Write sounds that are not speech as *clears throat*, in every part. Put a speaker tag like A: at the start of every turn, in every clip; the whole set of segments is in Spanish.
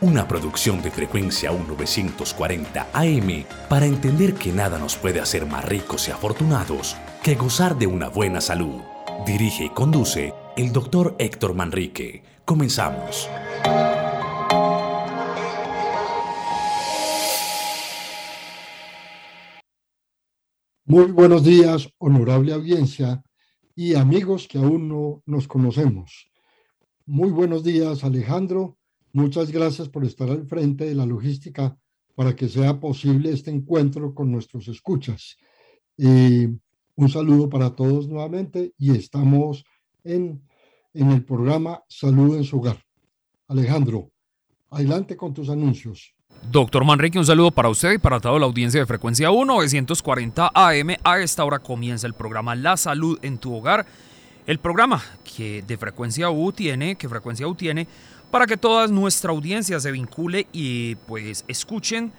A: una producción de frecuencia 1940 AM para entender que nada nos puede hacer más ricos y afortunados que gozar de una buena salud. Dirige y conduce el doctor Héctor Manrique. Comenzamos.
B: Muy buenos días, honorable audiencia y amigos que aún no nos conocemos. Muy buenos días, Alejandro. Muchas gracias por estar al frente de la logística para que sea posible este encuentro con nuestros escuchas. un saludo para todos nuevamente y estamos en, en el programa Salud en su hogar. Alejandro, adelante con tus anuncios.
C: Doctor Manrique, un saludo para usted y para toda la audiencia de Frecuencia 1, 940 AM. A esta hora comienza el programa La Salud en tu Hogar. El programa que de Frecuencia U tiene, que Frecuencia U tiene, para que toda nuestra audiencia se vincule y pues escuchen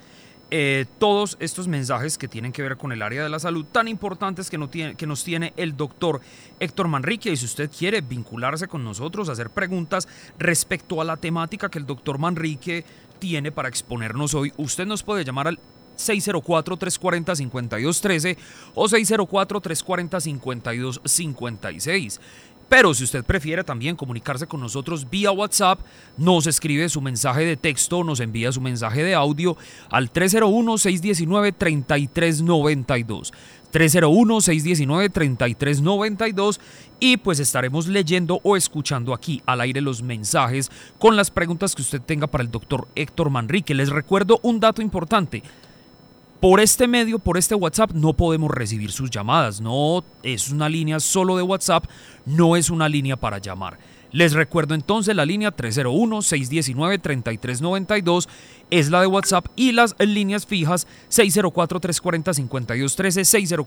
C: eh, todos estos mensajes que tienen que ver con el área de la salud tan importantes que, no tiene, que nos tiene el doctor Héctor Manrique. Y si usted quiere vincularse con nosotros, hacer preguntas respecto a la temática que el doctor Manrique tiene para exponernos hoy, usted nos puede llamar al 604-340-5213 o 604-340-5256. Pero si usted prefiere también comunicarse con nosotros vía WhatsApp, nos escribe su mensaje de texto, nos envía su mensaje de audio al 301-619-3392. 301-619-3392 y pues estaremos leyendo o escuchando aquí al aire los mensajes con las preguntas que usted tenga para el doctor Héctor Manrique. Les recuerdo un dato importante. Por este medio, por este WhatsApp, no podemos recibir sus llamadas. No es una línea solo de WhatsApp, no es una línea para llamar. Les recuerdo entonces la línea 301-619-3392 es la de WhatsApp y las líneas fijas 604-340-5213,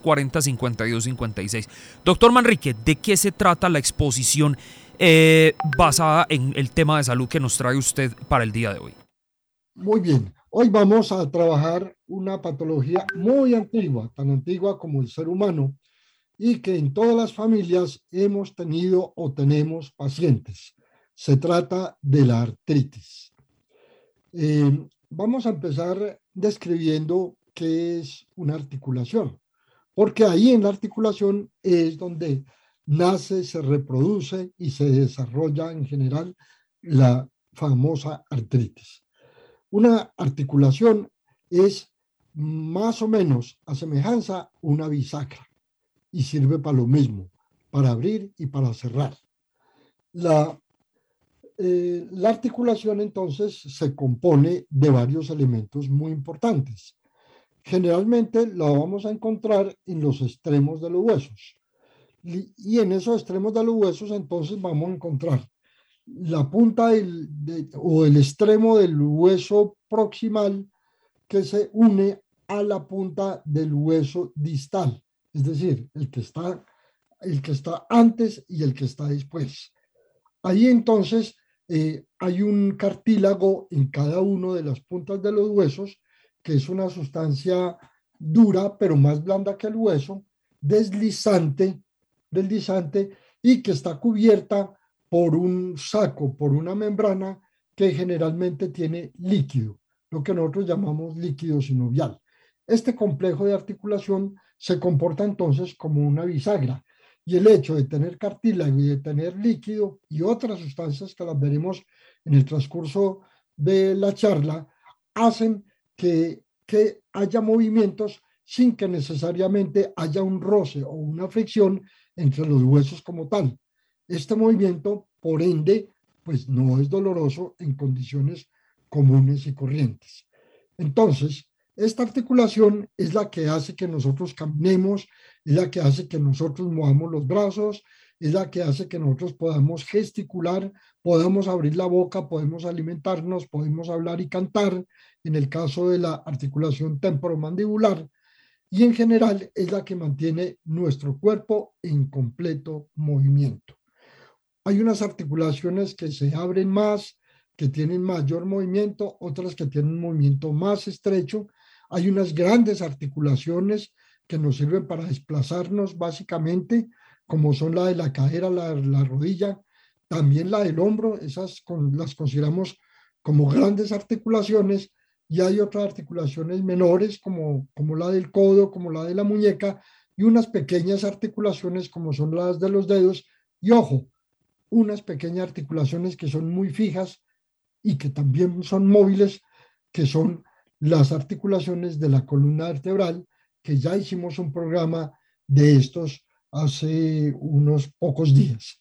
C: 604-340-5256. Doctor Manrique, ¿de qué se trata la exposición eh, basada en el tema de salud que nos trae usted para el día de hoy?
B: Muy bien. Hoy vamos a trabajar una patología muy antigua, tan antigua como el ser humano, y que en todas las familias hemos tenido o tenemos pacientes. Se trata de la artritis. Eh, vamos a empezar describiendo qué es una articulación, porque ahí en la articulación es donde nace, se reproduce y se desarrolla en general la famosa artritis. Una articulación es más o menos a semejanza una bisagra y sirve para lo mismo, para abrir y para cerrar. La, eh, la articulación entonces se compone de varios elementos muy importantes. Generalmente la vamos a encontrar en los extremos de los huesos. Y en esos extremos de los huesos entonces vamos a encontrar la punta del, o el extremo del hueso proximal que se une a la punta del hueso distal, es decir, el que está, el que está antes y el que está después. Ahí entonces eh, hay un cartílago en cada uno de las puntas de los huesos, que es una sustancia dura, pero más blanda que el hueso, deslizante, deslizante y que está cubierta por un saco, por una membrana que generalmente tiene líquido, lo que nosotros llamamos líquido sinovial. Este complejo de articulación se comporta entonces como una bisagra y el hecho de tener cartílago y de tener líquido y otras sustancias que las veremos en el transcurso de la charla hacen que, que haya movimientos sin que necesariamente haya un roce o una fricción entre los huesos como tal. Este movimiento, por ende, pues no es doloroso en condiciones comunes y corrientes. Entonces, esta articulación es la que hace que nosotros caminemos, es la que hace que nosotros movamos los brazos, es la que hace que nosotros podamos gesticular, podamos abrir la boca, podemos alimentarnos, podemos hablar y cantar, en el caso de la articulación temporomandibular. y en general es la que mantiene nuestro cuerpo en completo movimiento. Hay unas articulaciones que se abren más, que tienen mayor movimiento, otras que tienen un movimiento más estrecho. Hay unas grandes articulaciones que nos sirven para desplazarnos básicamente, como son la de la cadera, la, la rodilla, también la del hombro, esas las consideramos como grandes articulaciones y hay otras articulaciones menores como, como la del codo, como la de la muñeca y unas pequeñas articulaciones como son las de los dedos y ojo, unas pequeñas articulaciones que son muy fijas y que también son móviles, que son las articulaciones de la columna vertebral, que ya hicimos un programa de estos hace unos pocos días.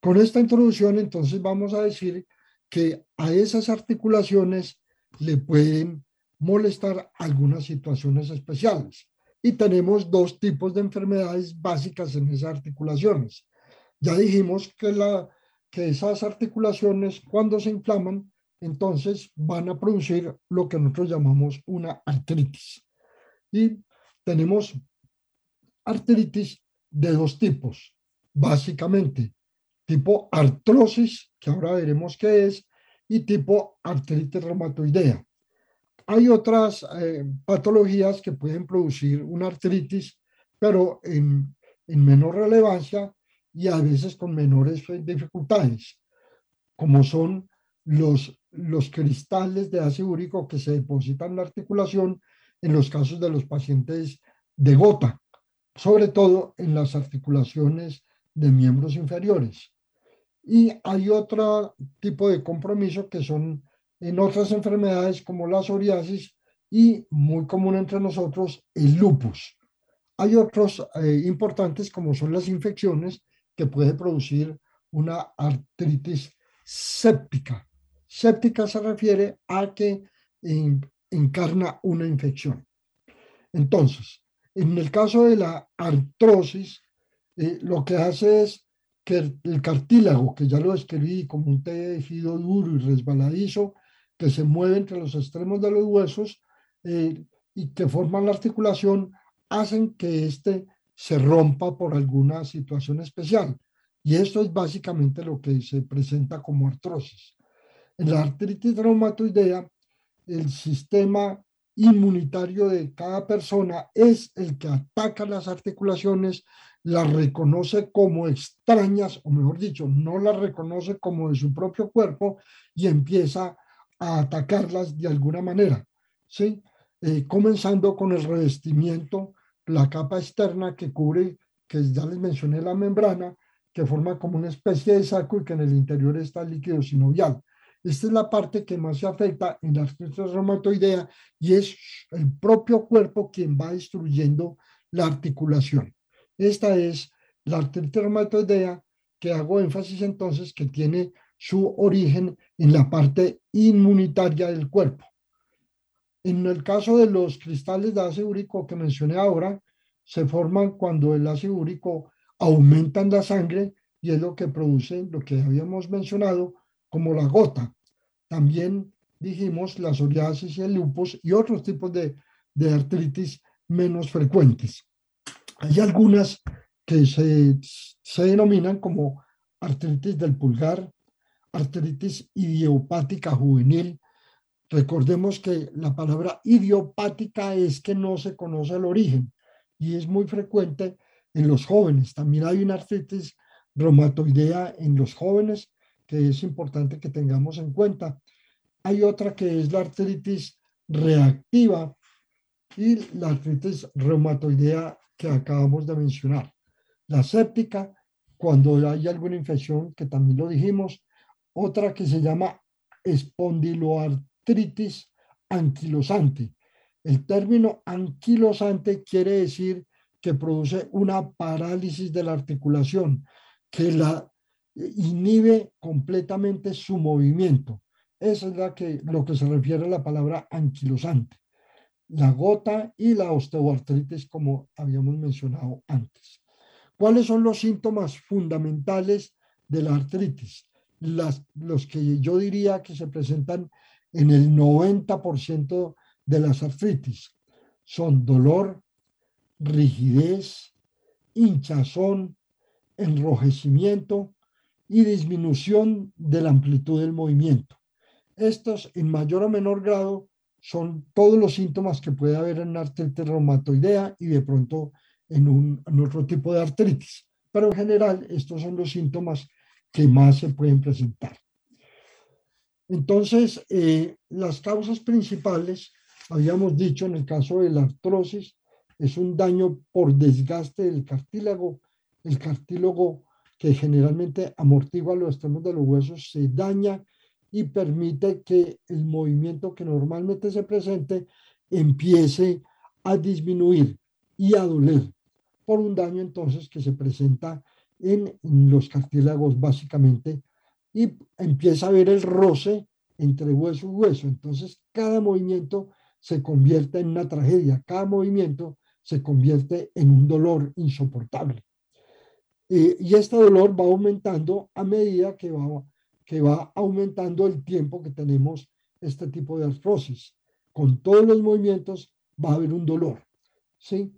B: Con esta introducción, entonces, vamos a decir que a esas articulaciones le pueden molestar algunas situaciones especiales. Y tenemos dos tipos de enfermedades básicas en esas articulaciones. Ya dijimos que, que esas articulaciones, cuando se inflaman, entonces van a producir lo que nosotros llamamos una artritis. Y tenemos artritis de dos tipos, básicamente tipo artrosis, que ahora veremos qué es, y tipo artritis reumatoidea. Hay otras eh, patologías que pueden producir una artritis, pero en, en menor relevancia y a veces con menores dificultades, como son los, los cristales de ácido úrico que se depositan en la articulación en los casos de los pacientes de gota, sobre todo en las articulaciones de miembros inferiores. Y hay otro tipo de compromiso que son en otras enfermedades como la psoriasis y muy común entre nosotros el lupus. Hay otros eh, importantes como son las infecciones que puede producir una artritis séptica. Séptica se refiere a que encarna una infección. Entonces, en el caso de la artrosis, eh, lo que hace es que el cartílago, que ya lo describí como un tejido duro y resbaladizo, que se mueve entre los extremos de los huesos eh, y que forman la articulación, hacen que éste se rompa por alguna situación especial. Y esto es básicamente lo que se presenta como artrosis. En la artritis reumatoidea, el sistema inmunitario de cada persona es el que ataca las articulaciones las reconoce como extrañas, o mejor dicho, no las reconoce como de su propio cuerpo y empieza a atacarlas de alguna manera, ¿sí? Eh, comenzando con el revestimiento, la capa externa que cubre, que ya les mencioné la membrana, que forma como una especie de saco y que en el interior está el líquido sinovial. Esta es la parte que más se afecta en la artritis reumatoidea y es el propio cuerpo quien va destruyendo la articulación. Esta es la artritis reumatoidea que hago énfasis entonces que tiene su origen en la parte inmunitaria del cuerpo. En el caso de los cristales de ácido úrico que mencioné ahora, se forman cuando el ácido úrico aumenta en la sangre y es lo que produce lo que habíamos mencionado como la gota. También dijimos la psoriasis y el lupus y otros tipos de, de artritis menos frecuentes. Hay algunas que se, se denominan como artritis del pulgar, artritis idiopática juvenil. Recordemos que la palabra idiopática es que no se conoce el origen y es muy frecuente en los jóvenes. También hay una artritis reumatoidea en los jóvenes que es importante que tengamos en cuenta. Hay otra que es la artritis reactiva y la artritis reumatoidea que acabamos de mencionar. La séptica, cuando hay alguna infección, que también lo dijimos, otra que se llama espondiloartritis anquilosante. El término anquilosante quiere decir que produce una parálisis de la articulación, que la inhibe completamente su movimiento. Eso es lo que se refiere a la palabra anquilosante la gota y la osteoartritis, como habíamos mencionado antes. ¿Cuáles son los síntomas fundamentales de la artritis? Las, los que yo diría que se presentan en el 90% de las artritis son dolor, rigidez, hinchazón, enrojecimiento y disminución de la amplitud del movimiento. Estos, en mayor o menor grado, son todos los síntomas que puede haber en artritis reumatoidea y de pronto en, un, otro tipo de artritis. Pero en general, estos son los síntomas que más se pueden presentar. Entonces, eh, las causas principales, habíamos dicho en el caso de la artrosis, es un daño por desgaste del cartílago. El cartílago que generalmente amortigua los extremos de los huesos se daña y permite que el movimiento que normalmente se presente empiece a disminuir y a doler por un daño entonces que se presenta en, los cartílagos básicamente y empieza a ver el roce entre hueso y hueso. Entonces cada movimiento se convierte en una tragedia, cada movimiento se convierte en un dolor insoportable. Eh, y este dolor va aumentando a medida que va, que va aumentando el tiempo que tenemos este tipo de artrosis. Con todos los movimientos va a haber un dolor. ¿sí?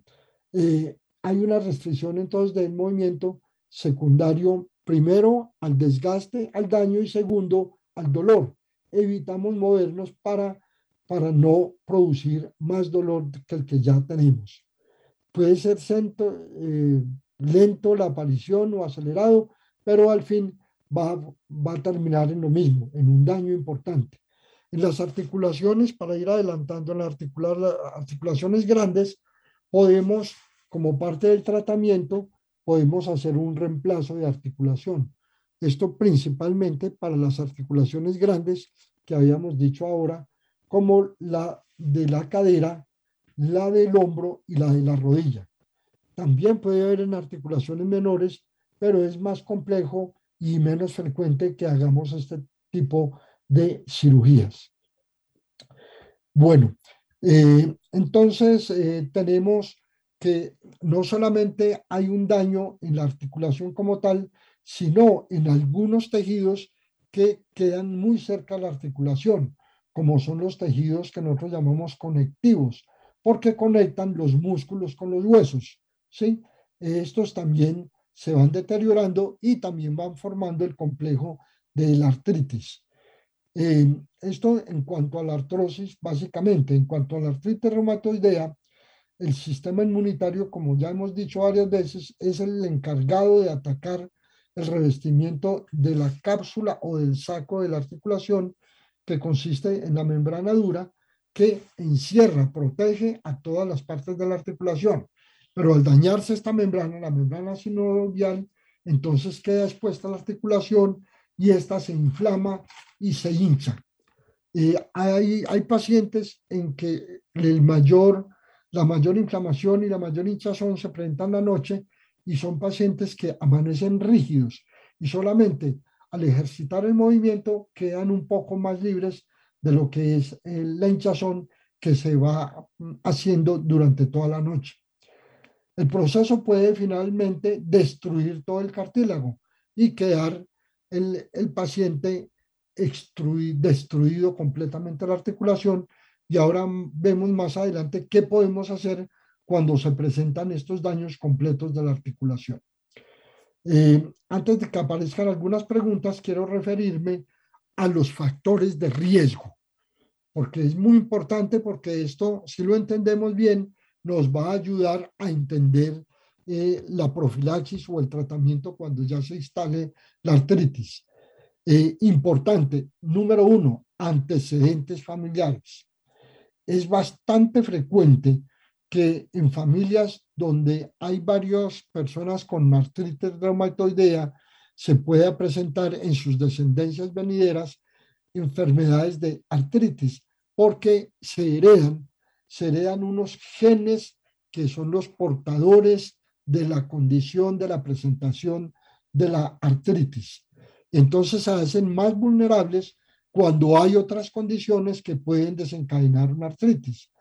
B: Eh, hay una restricción entonces del movimiento secundario, primero al desgaste, al daño y segundo al dolor. Evitamos movernos para, para no producir más dolor que el que ya tenemos. Puede ser eh, lento la aparición o acelerado, pero al fin va, va a terminar en lo mismo, en un daño importante. En las articulaciones, para ir adelantando en las articulaciones grandes, podemos, como parte del tratamiento, podemos hacer un reemplazo de articulación. Esto principalmente para las articulaciones grandes que habíamos dicho ahora, como la de la cadera la del hombro y la de la rodilla. También puede haber en articulaciones menores, pero es más complejo y menos frecuente que hagamos este tipo de cirugías. Bueno, eh, entonces eh, tenemos que no solamente hay un daño en la articulación como tal, sino en algunos tejidos que quedan muy cerca de la articulación, como son los tejidos que nosotros llamamos conectivos, porque conectan los músculos con los huesos, ¿sí? Estos también se van deteriorando y también van formando el complejo de la artritis. esto en cuanto a la artrosis, básicamente, en cuanto a la artritis reumatoidea, el sistema inmunitario, como ya hemos dicho varias veces, es el encargado de atacar el revestimiento de la cápsula o del saco de la articulación, que consiste en la membrana dura, que encierra, protege a todas las partes de la articulación. Pero al dañarse esta membrana, la membrana sinovial, entonces queda expuesta la articulación y esta se inflama y se hincha. hay, hay pacientes en que el mayor, la mayor inflamación y la mayor hinchazón se presentan la noche y son pacientes que amanecen rígidos y solamente al ejercitar el movimiento quedan un poco más libres de lo que es la hinchazón que se va haciendo durante toda la noche. El proceso puede finalmente destruir todo el cartílago y quedar el, el paciente destruido completamente la articulación. Y ahora vemos más adelante qué podemos hacer cuando se presentan estos daños completos de la articulación. Eh, antes de que aparezcan algunas preguntas, quiero referirme a los factores de riesgo, porque es muy importante porque esto, si lo entendemos bien, nos va a ayudar a entender eh, la profilaxis o el tratamiento cuando ya se instale la artritis. Eh, importante, número uno, antecedentes familiares. Es bastante frecuente que en familias donde hay varias personas con artritis reumatoidea, se pueda presentar en sus descendencias venideras enfermedades de artritis, porque se heredan, se heredan unos genes que son los portadores de la condición de la presentación de la artritis. Entonces se hacen más vulnerables cuando hay otras condiciones que pueden desencadenar una artritis.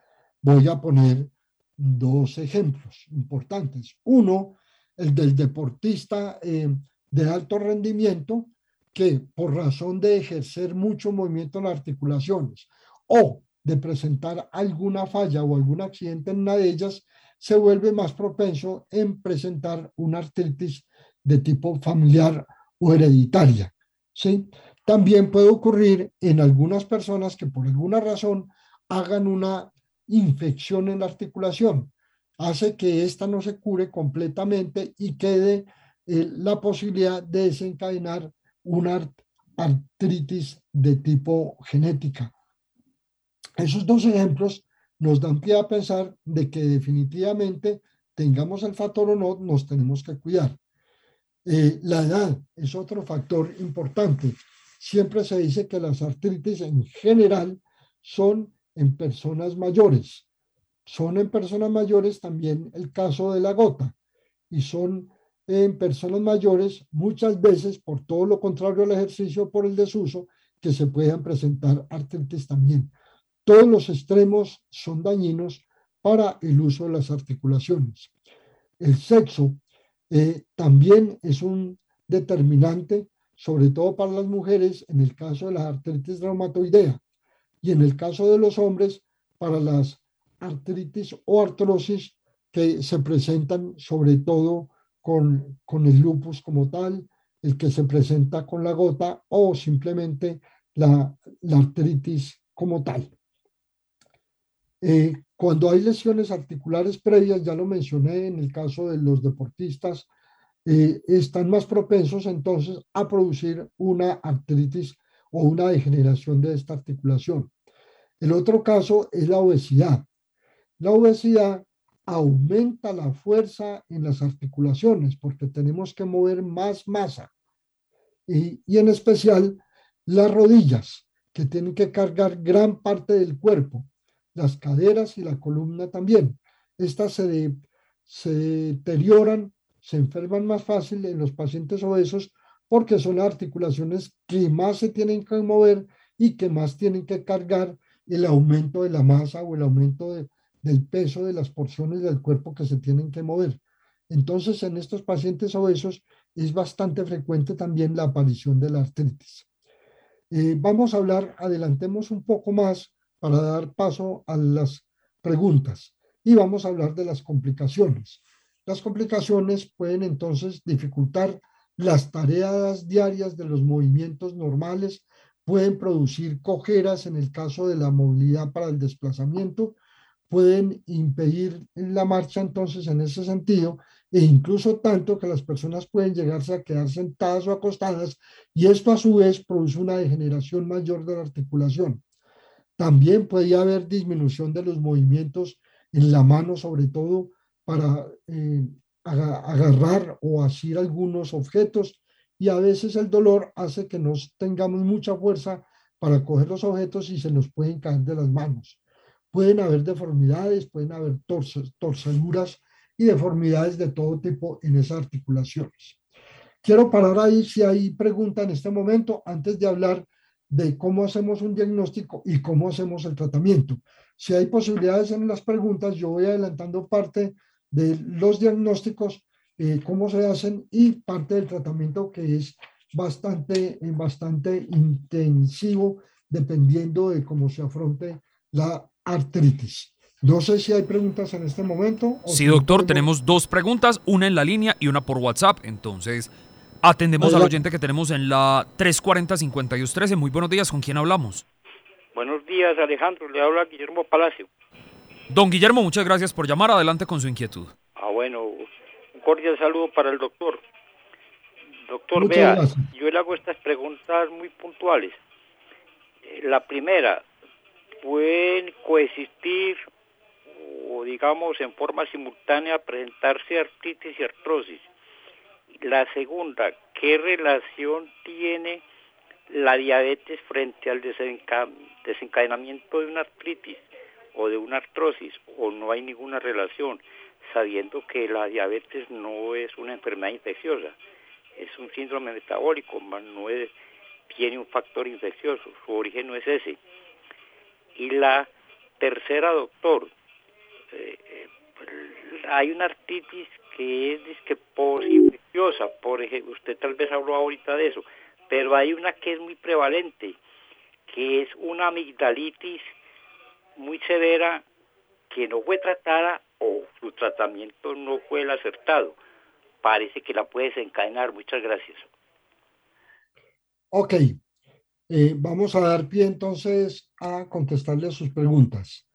B: Voy a poner dos ejemplos importantes. Uno, el del deportista eh, de alto rendimiento que por razón de ejercer mucho movimiento en las articulaciones o de presentar alguna falla o algún accidente en una de ellas, se vuelve más propenso en presentar una artritis de tipo familiar o hereditaria. ¿sí? También puede ocurrir en algunas personas que por alguna razón hagan una infección en la articulación. Hace que ésta no se cure completamente y quede eh, la posibilidad de desencadenar una artritis de tipo genética. Esos dos ejemplos nos dan pie a pensar de que definitivamente tengamos el factor o no, nos tenemos que cuidar. Eh, la edad es otro factor importante. Siempre se dice que las artritis en general son en personas mayores. Son en personas mayores también el caso de la gota y son en personas mayores muchas veces por todo lo contrario al ejercicio por el desuso que se puedan presentar artritis también. Todos los extremos son dañinos para el uso de las articulaciones. El sexo eh, también es un determinante, sobre todo para las mujeres, en el caso de la artritis reumatoidea y en el caso de los hombres, para las artritis o artrosis que se presentan sobre todo con, con el lupus como tal, el que se presenta con la gota o simplemente la, la artritis como tal. Eh, cuando hay lesiones articulares previas, ya lo mencioné en el caso de los deportistas, eh, están más propensos entonces a producir una artritis o una degeneración de esta articulación. El otro caso es la obesidad. La obesidad aumenta la fuerza en las articulaciones porque tenemos que mover más masa y, en especial las rodillas que tienen que cargar gran parte del cuerpo las caderas y la columna también. Estas se deterioran, se enferman más fácil en los pacientes obesos porque son articulaciones que más se tienen que mover y que más tienen que cargar el aumento de la masa o el aumento del peso de las porciones del cuerpo que se tienen que mover. Entonces, en estos pacientes obesos es bastante frecuente también la aparición de la artritis. Eh, vamos a hablar, adelantemos un poco más para dar paso a las preguntas y vamos a hablar de las complicaciones. Las complicaciones pueden entonces dificultar las tareas diarias de los movimientos normales, pueden producir cojeras en el caso de la movilidad para el desplazamiento, pueden impedir la marcha entonces en ese sentido e incluso tanto que las personas pueden llegarse a quedar sentadas o acostadas y esto a su vez produce una degeneración mayor de la articulación. También puede haber disminución de los movimientos en la mano, sobre todo para eh, agarrar o asir algunos objetos y a veces el dolor hace que no tengamos mucha fuerza para coger los objetos y se nos pueden caer de las manos. Pueden haber deformidades, pueden haber torceduras y deformidades de todo tipo en esas articulaciones. Quiero parar ahí si hay pregunta en este momento antes de hablar de cómo hacemos un diagnóstico y cómo hacemos el tratamiento. Si hay posibilidades en las preguntas, yo voy adelantando parte de los diagnósticos, eh, cómo se hacen y parte del tratamiento que es bastante, eh, bastante intensivo dependiendo de cómo se afronte la artritis. No sé si hay preguntas en este momento.
C: Sí, doctor, tenemos dos preguntas, una en la línea y una por WhatsApp. Entonces, Atendemos al oyente que tenemos en la 340-5213. Muy buenos días, ¿con quién hablamos?
D: Buenos días, Alejandro. Le habla Guillermo Palacio.
C: Don Guillermo, muchas gracias por llamar. Adelante con su inquietud.
D: Ah, bueno, un cordial saludo para el doctor. Doctor, vea, yo le hago estas preguntas muy puntuales. Eh, la primera, ¿pueden coexistir o digamos en forma simultánea presentarse artritis y artrosis? La segunda, ¿qué relación tiene la diabetes frente al desencadenamiento de una artritis o de una artrosis? ¿O no hay ninguna relación, sabiendo que la diabetes no es una enfermedad infecciosa? Es un síndrome metabólico, no tiene un factor infeccioso, su origen no es ese. Y la tercera, doctor, eh, hay una artritis que es disque infecciosa, por ejemplo, usted tal vez habló ahorita de eso, pero hay una que es muy prevalente, que es una amigdalitis muy severa que no fue tratada o su tratamiento no fue el acertado. Parece que la puede desencadenar. Muchas gracias.
B: Ok, eh, vamos a dar pie entonces a contestarle a sus preguntas.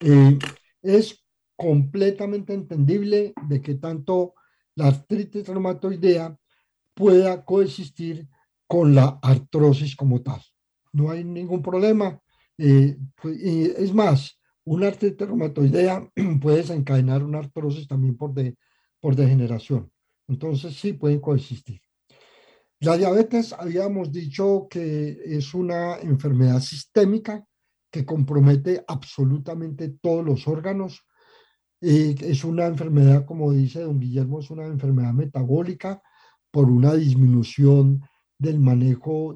B: Eh, es completamente entendible de que tanto la artritis reumatoidea pueda coexistir con la artrosis como tal. No hay ningún problema. Eh, pues, es más, una artritis reumatoidea *clears throat* puede desencadenar una artrosis también por, de, por degeneración. Entonces sí pueden coexistir. La diabetes habíamos dicho que es una enfermedad sistémica que compromete absolutamente todos los órganos. Eh, es una enfermedad, como dice don Guillermo, es una enfermedad metabólica por una disminución del manejo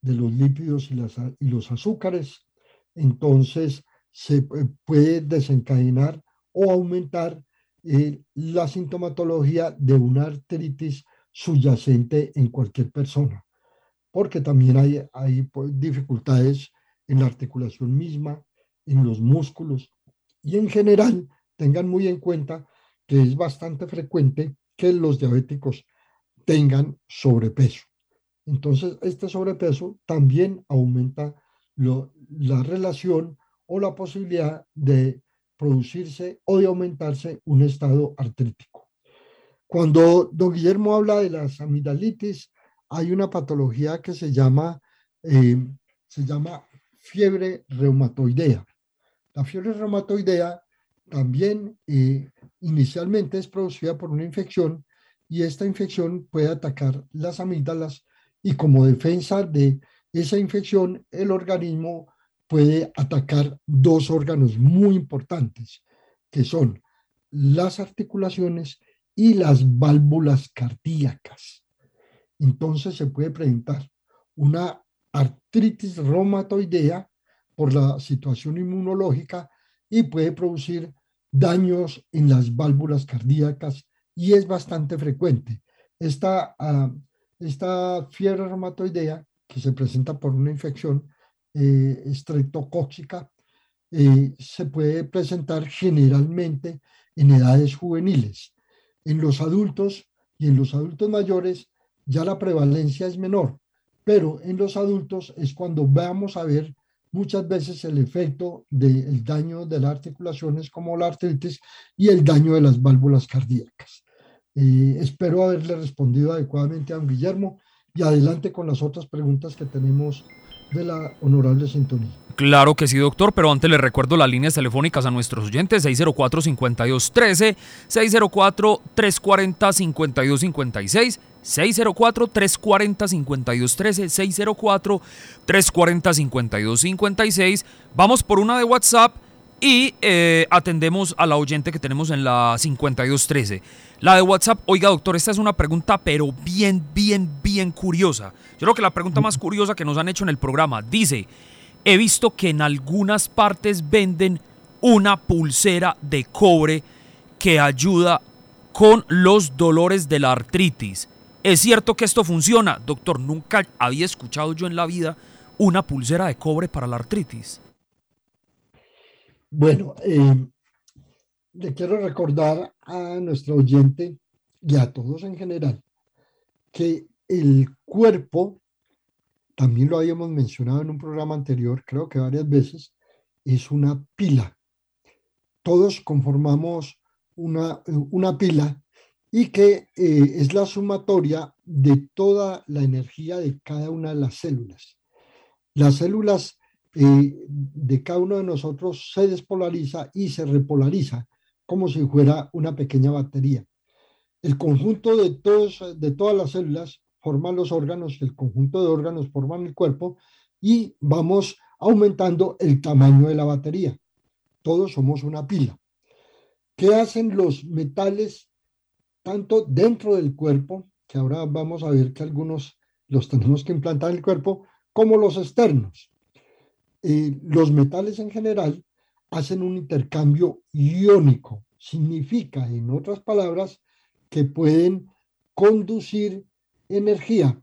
B: de, los lípidos y, los azúcares. Entonces, se puede desencadenar o aumentar eh, la sintomatología de una artritis subyacente en cualquier persona, porque también hay, hay pues, dificultades en la articulación misma, en los músculos y en general tengan muy en cuenta que es bastante frecuente que los diabéticos tengan sobrepeso. Entonces, este sobrepeso también aumenta la relación o la posibilidad de producirse o de aumentarse un estado artrítico. Cuando don Guillermo habla de las amigdalitis, hay una patología que se llama, eh, se llama fiebre reumatoidea. La fiebre reumatoidea también eh, inicialmente es producida por una infección y esta infección puede atacar las amígdalas y como defensa de esa infección el organismo puede atacar dos órganos muy importantes que son las articulaciones y las válvulas cardíacas. Entonces se puede presentar una artritis reumatoidea por la situación inmunológica y puede producir daños en las válvulas cardíacas y es bastante frecuente. Esta, uh, esta fiebre reumatoidea, que se presenta por una infección eh, estreptocóxica, eh, se puede presentar generalmente en edades juveniles en los adultos y en los adultos mayores ya la prevalencia es menor, pero en los adultos es cuando vamos a ver muchas veces el efecto del daño de las articulaciones como la artritis y el daño de las válvulas cardíacas. Eh, espero haberle respondido adecuadamente a don Guillermo y adelante con las otras preguntas que tenemos de la honorable sintonía.
C: Claro que sí, doctor, pero antes le recuerdo las líneas telefónicas a nuestros oyentes, 604-5213, 604-340-5256, 604-340-5213, 604-340-5256. Vamos por una de WhatsApp y eh, atendemos a la oyente que tenemos en la 5213. La de WhatsApp, oiga doctor, esta es una pregunta pero bien, bien, bien curiosa. Yo creo que la pregunta más curiosa que nos han hecho en el programa dice, he visto que en algunas partes venden una pulsera de cobre que ayuda con los dolores de la artritis. ¿Es cierto que esto funciona? Doctor, nunca había escuchado yo en la vida una pulsera de cobre para la artritis.
B: Bueno, eh, le quiero recordar a nuestro oyente y a todos en general que el cuerpo, también lo habíamos mencionado en un programa anterior, creo que varias veces, es una pila. Todos conformamos una, una pila y que eh, es la sumatoria de toda la energía de cada una de las células. Las células eh, de cada uno de nosotros se despolariza y se repolariza como si fuera una pequeña batería. El conjunto de, todos, de todas las células forman los órganos, el conjunto de órganos forman el cuerpo y vamos aumentando el tamaño de la batería. Todos somos una pila. ¿Qué hacen los metales tanto dentro del cuerpo, que ahora vamos a ver que algunos los tenemos que implantar en el cuerpo, como los externos? Los metales en general hacen un intercambio iónico. Significa, en otras palabras, que pueden conducir energía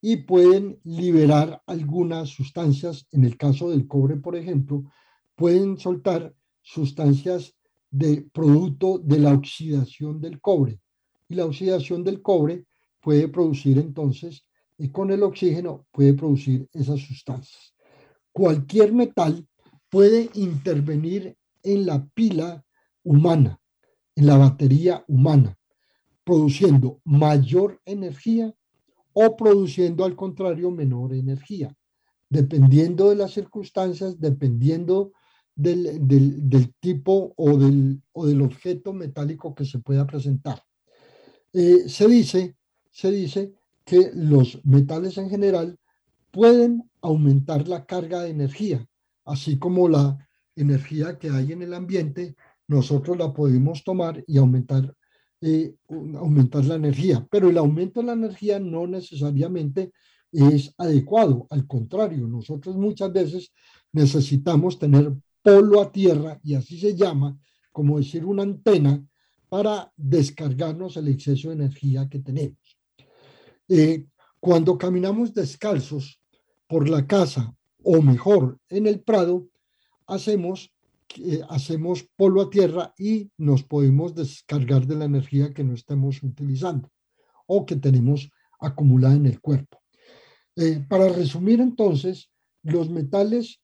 B: y pueden liberar algunas sustancias, en el caso del cobre, por ejemplo, pueden soltar sustancias de producto de la oxidación del cobre. Y la oxidación del cobre puede producir entonces, y con el oxígeno puede producir esas sustancias. Cualquier metal puede intervenir en la pila humana, en la batería humana, produciendo mayor energía o produciendo al contrario menor energía, dependiendo de las circunstancias, dependiendo del, tipo o del, o del, objeto metálico que se pueda presentar. Eh, se, dice, se dice que los metales en general pueden aumentar la carga de energía, así como la energía que hay en el ambiente, nosotros la podemos tomar y aumentar, eh, aumentar la energía. Pero el aumento de la energía no necesariamente es adecuado, al contrario, nosotros muchas veces necesitamos tener polo a tierra, y así se llama, como decir una antena, para descargarnos el exceso de energía que tenemos. Eh, cuando caminamos descalzos por la casa, o mejor, en el prado, hacemos, eh, hacemos polo a tierra y nos podemos descargar de la energía que no estemos utilizando o que tenemos acumulada en el cuerpo. Eh, para resumir entonces, los metales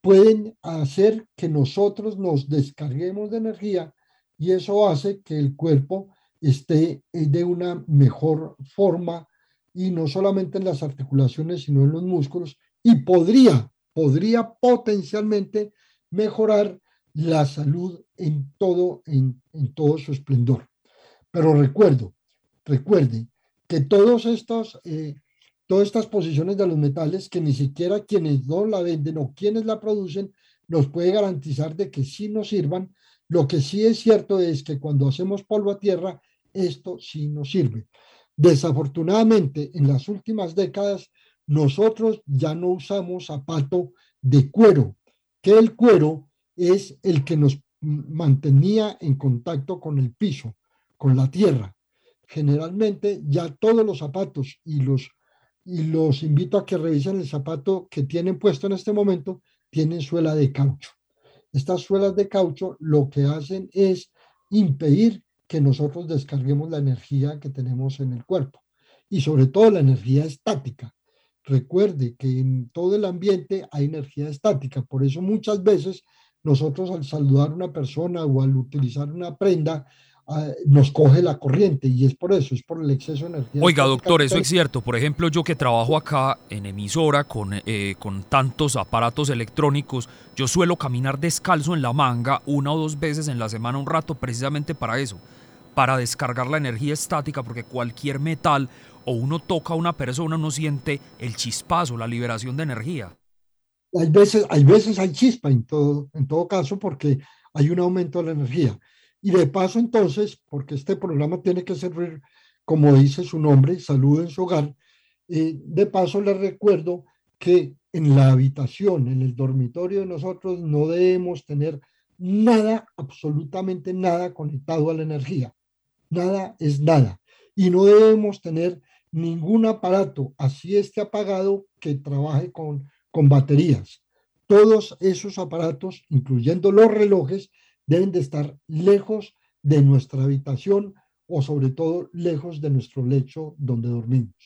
B: pueden hacer que nosotros nos descarguemos de energía y eso hace que el cuerpo esté eh, de una mejor forma y no solamente en las articulaciones, sino en los músculos y podría, podría potencialmente mejorar la salud en todo, en, en todo su esplendor. Pero recuerdo, recuerde que todos estos eh, todas estas posiciones de los metales que ni siquiera quienes no la venden o quienes la producen nos puede garantizar de que sí nos sirvan. Lo que sí es cierto es que cuando hacemos polvo a tierra, esto sí nos sirve. Desafortunadamente, en las últimas décadas, nosotros ya no usamos zapato de cuero, que el cuero es el que nos mantenía en contacto con el piso, con la tierra. Generalmente ya todos los zapatos y los y los invito a que revisen el zapato que tienen puesto en este momento, tienen suela de caucho. Estas suelas de caucho lo que hacen es impedir que nosotros descarguemos la energía que tenemos en el cuerpo y sobre todo la energía estática. Recuerde que en todo el ambiente hay energía estática, por eso muchas veces nosotros al saludar a una persona o al utilizar una prenda nos coge la corriente y es por eso, es por el exceso de energía.
C: Oiga, doctor, eso es cierto. Por ejemplo, yo que trabajo acá en emisora con, eh, con tantos aparatos electrónicos, yo suelo caminar descalzo en la manga una o dos veces en la semana un rato precisamente para eso, para descargar la energía estática, porque cualquier metal o uno toca a una persona, uno siente el chispazo, la liberación de energía.
B: Hay veces hay, veces hay chispa en todo, en todo caso porque hay un aumento de la energía. Y de paso entonces, porque este programa tiene que servir, como dice su nombre, salud en su hogar, eh, de paso les recuerdo que en la habitación, en el dormitorio de nosotros, no debemos tener nada, absolutamente nada conectado a la energía. Nada es nada. Y no debemos tener ningún aparato, así esté apagado, que trabaje con, con baterías. Todos esos aparatos, incluyendo los relojes, deben de estar lejos de nuestra habitación o sobre todo lejos de nuestro lecho donde dormimos.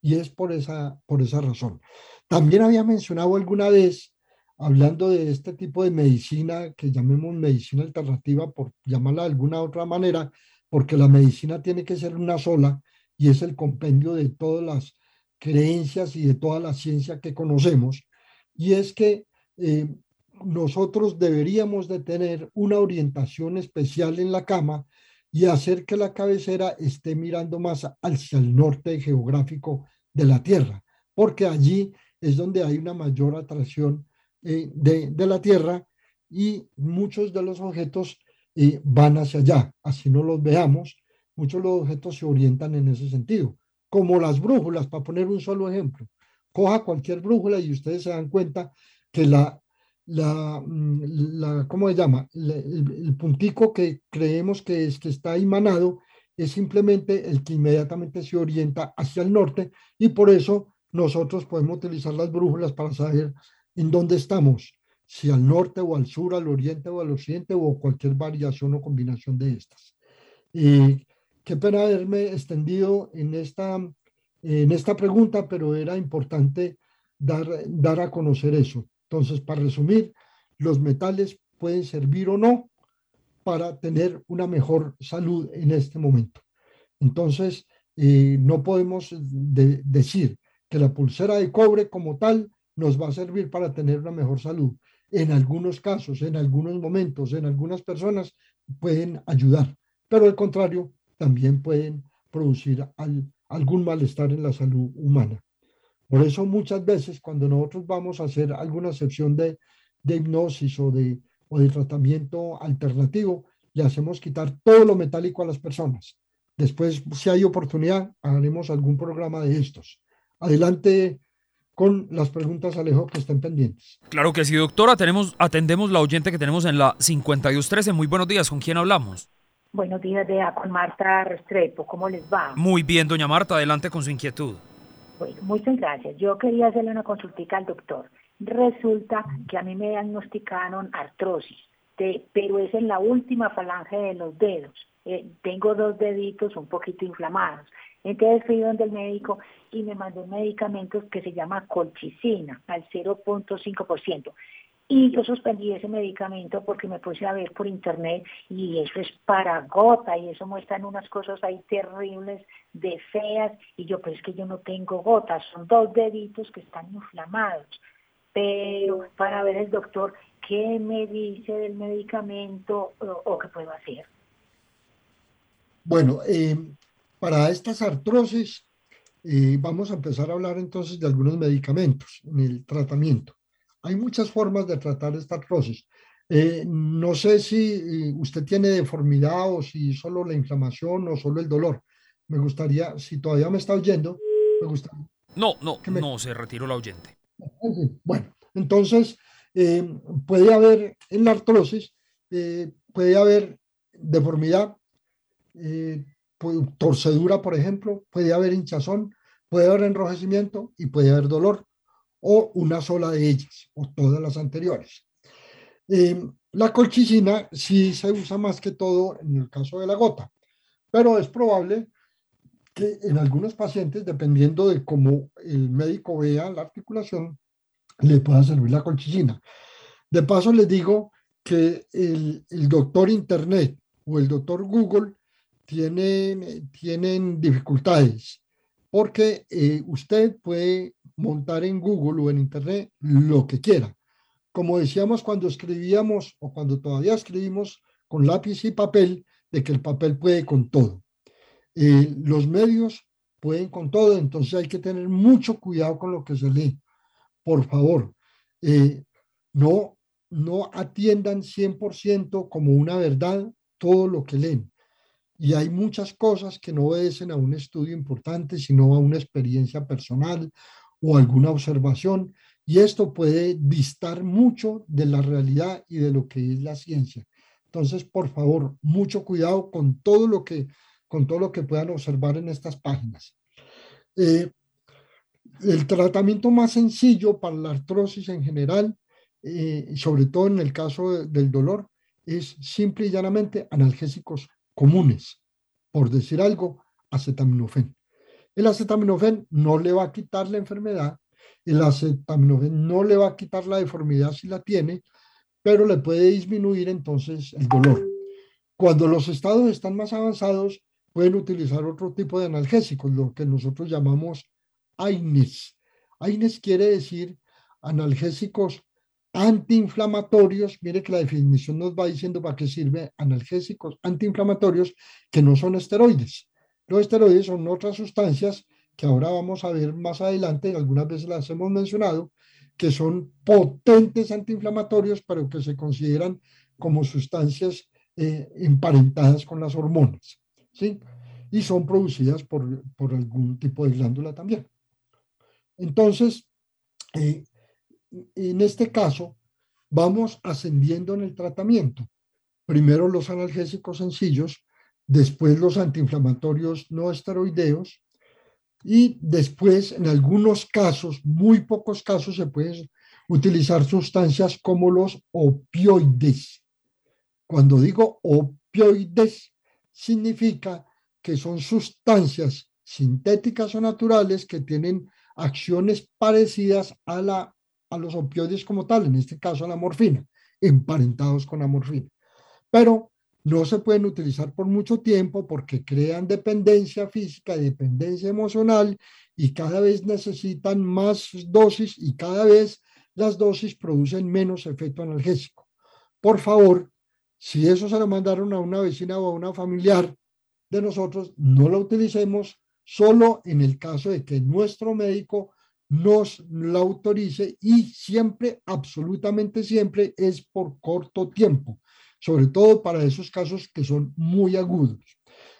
B: Y es por esa, por esa razón. También había mencionado alguna vez, hablando de este tipo de medicina que llamemos medicina alternativa, por llamarla de alguna otra manera, porque la medicina tiene que ser una sola y es el compendio de todas las creencias y de toda la ciencia que conocemos. Y es que eh, nosotros deberíamos de tener una orientación especial en la cama y hacer que la cabecera esté mirando más hacia el norte geográfico de la Tierra, porque allí es donde hay una mayor atracción eh, de, la Tierra y muchos de los objetos eh, van hacia allá. Así no los veamos, muchos de los objetos se orientan en ese sentido, como las brújulas, para poner un solo ejemplo. Coja cualquier brújula y ustedes se dan cuenta que la la, mm, la ¿cómo se llama? el, puntico que creemos que, es, que está emanado es simplemente el que inmediatamente se orienta hacia el norte y por eso nosotros podemos utilizar las brújulas para saber en dónde estamos. si al norte o al sur, al oriente o al occidente o cualquier variación o combinación de estas. qué pena haberme extendido en esta, en esta pregunta, pero era importante dar, dar a conocer eso. Entonces, para resumir, los metales pueden servir o no para tener una mejor salud en este momento. Entonces, eh, no podemos decir que la pulsera de cobre como tal nos va a servir para tener una mejor salud. En algunos casos, en algunos momentos, en algunas personas pueden ayudar, pero al contrario, también pueden producir algún malestar en la salud humana. Por eso muchas veces cuando nosotros vamos a hacer alguna sección de, de hipnosis o de o de tratamiento alternativo, le hacemos quitar todo lo metálico a las personas. Después, si hay oportunidad, haremos algún programa de estos. Adelante con las preguntas, Alejo, que estén pendientes.
C: Claro que sí, doctora. Tenemos, atendemos la oyente que tenemos en la 5213. Muy buenos días. ¿Con quién hablamos?
E: Buenos días, Dea, con Marta Restrepo. ¿Cómo les va?
C: Muy bien, doña Marta. Adelante con su inquietud.
E: Bueno, muchas gracias. Yo quería hacerle una consultica al doctor. Resulta que a mí me diagnosticaron artrosis, pero es en la última falange de los dedos. Eh, tengo dos deditos un poquito inflamados. Entonces fui donde el médico y me mandó medicamentos que se llama colchicina al 0.5%. Y yo suspendí ese medicamento porque me puse a ver por internet y eso es para gota y eso muestran unas cosas ahí terribles de feas y yo pues es que yo no tengo gotas, son dos deditos que están inflamados pero para ver el doctor qué me dice del medicamento o, qué puedo hacer.
B: Bueno, eh, para estas artrosis eh, vamos a empezar a hablar entonces de algunos medicamentos en el tratamiento. Hay muchas formas de tratar esta artrosis. Eh, no sé si usted tiene deformidad o si solo la inflamación o solo el dolor. Me gustaría, si todavía me está oyendo, me gustaría.
C: No, no, no, se retiró la oyente.
B: Bueno, entonces eh, puede haber en la artrosis, eh, puede haber deformidad, eh, torcedura, por ejemplo, puede haber hinchazón, puede haber enrojecimiento y puede haber dolor, o una sola de ellas, o todas las anteriores. la colchicina sí se usa más que todo en el caso de la gota, pero es probable que en algunos pacientes, dependiendo de cómo el médico vea la articulación, le pueda servir la colchicina. De paso les digo que el, doctor Internet o el doctor Google tienen, tienen dificultades porque eh, usted puede montar en Google o en Internet lo que quiera. Como decíamos cuando escribíamos o cuando todavía escribimos con lápiz y papel, de que el papel puede con todo. Eh, los medios pueden con todo, entonces hay que tener mucho cuidado con lo que se lee por favor, eh, no, no atiendan 100% como una verdad todo lo que leen. Y hay muchas cosas que no obedecen a un estudio importante, sino a una experiencia personal o alguna observación. Y esto puede distar mucho de la realidad y de lo que es la ciencia. Entonces, por favor, mucho cuidado con todo lo que, con todo lo que puedan observar en estas páginas. Eh, el tratamiento más sencillo para la artrosis en general, eh, sobre todo en el caso del dolor, es simple y llanamente analgésicos comunes. Por decir algo, acetaminofén. El acetaminofén no le va a quitar la enfermedad, el acetaminofén no le va a quitar la deformidad si la tiene, pero le puede disminuir entonces el dolor. Cuando los estados están más avanzados, pueden utilizar otro tipo de analgésicos, lo que nosotros llamamos AINES. AINES quiere decir analgésicos antiinflamatorios. Mire que la definición nos va diciendo para qué sirve analgésicos antiinflamatorios que no son esteroides. Los esteroides son otras sustancias que ahora vamos a ver más adelante, algunas veces las hemos mencionado, que son potentes antiinflamatorios, pero que se consideran como sustancias eh, emparentadas con las hormonas, ¿sí? Y son producidas por, por algún tipo de glándula también. Entonces, eh, en este caso, vamos ascendiendo en el tratamiento. Primero los analgésicos sencillos, después los antiinflamatorios no esteroideos y después, en algunos casos, muy pocos casos, se puede utilizar sustancias como los opioides. Cuando digo opioides, significa que son sustancias sintéticas o naturales que tienen acciones parecidas a, la, a los opioides como tal, en este caso a la morfina, emparentados con la morfina. Pero no se pueden utilizar por mucho tiempo porque crean dependencia física dependencia emocional y cada vez necesitan más dosis y cada vez las dosis producen menos efecto analgésico. Por favor, si eso se lo mandaron a una vecina o a una familiar de nosotros, no lo utilicemos solo en el caso de que nuestro médico nos lo autorice y siempre, absolutamente siempre, es por corto tiempo sobre todo para esos casos que son muy agudos.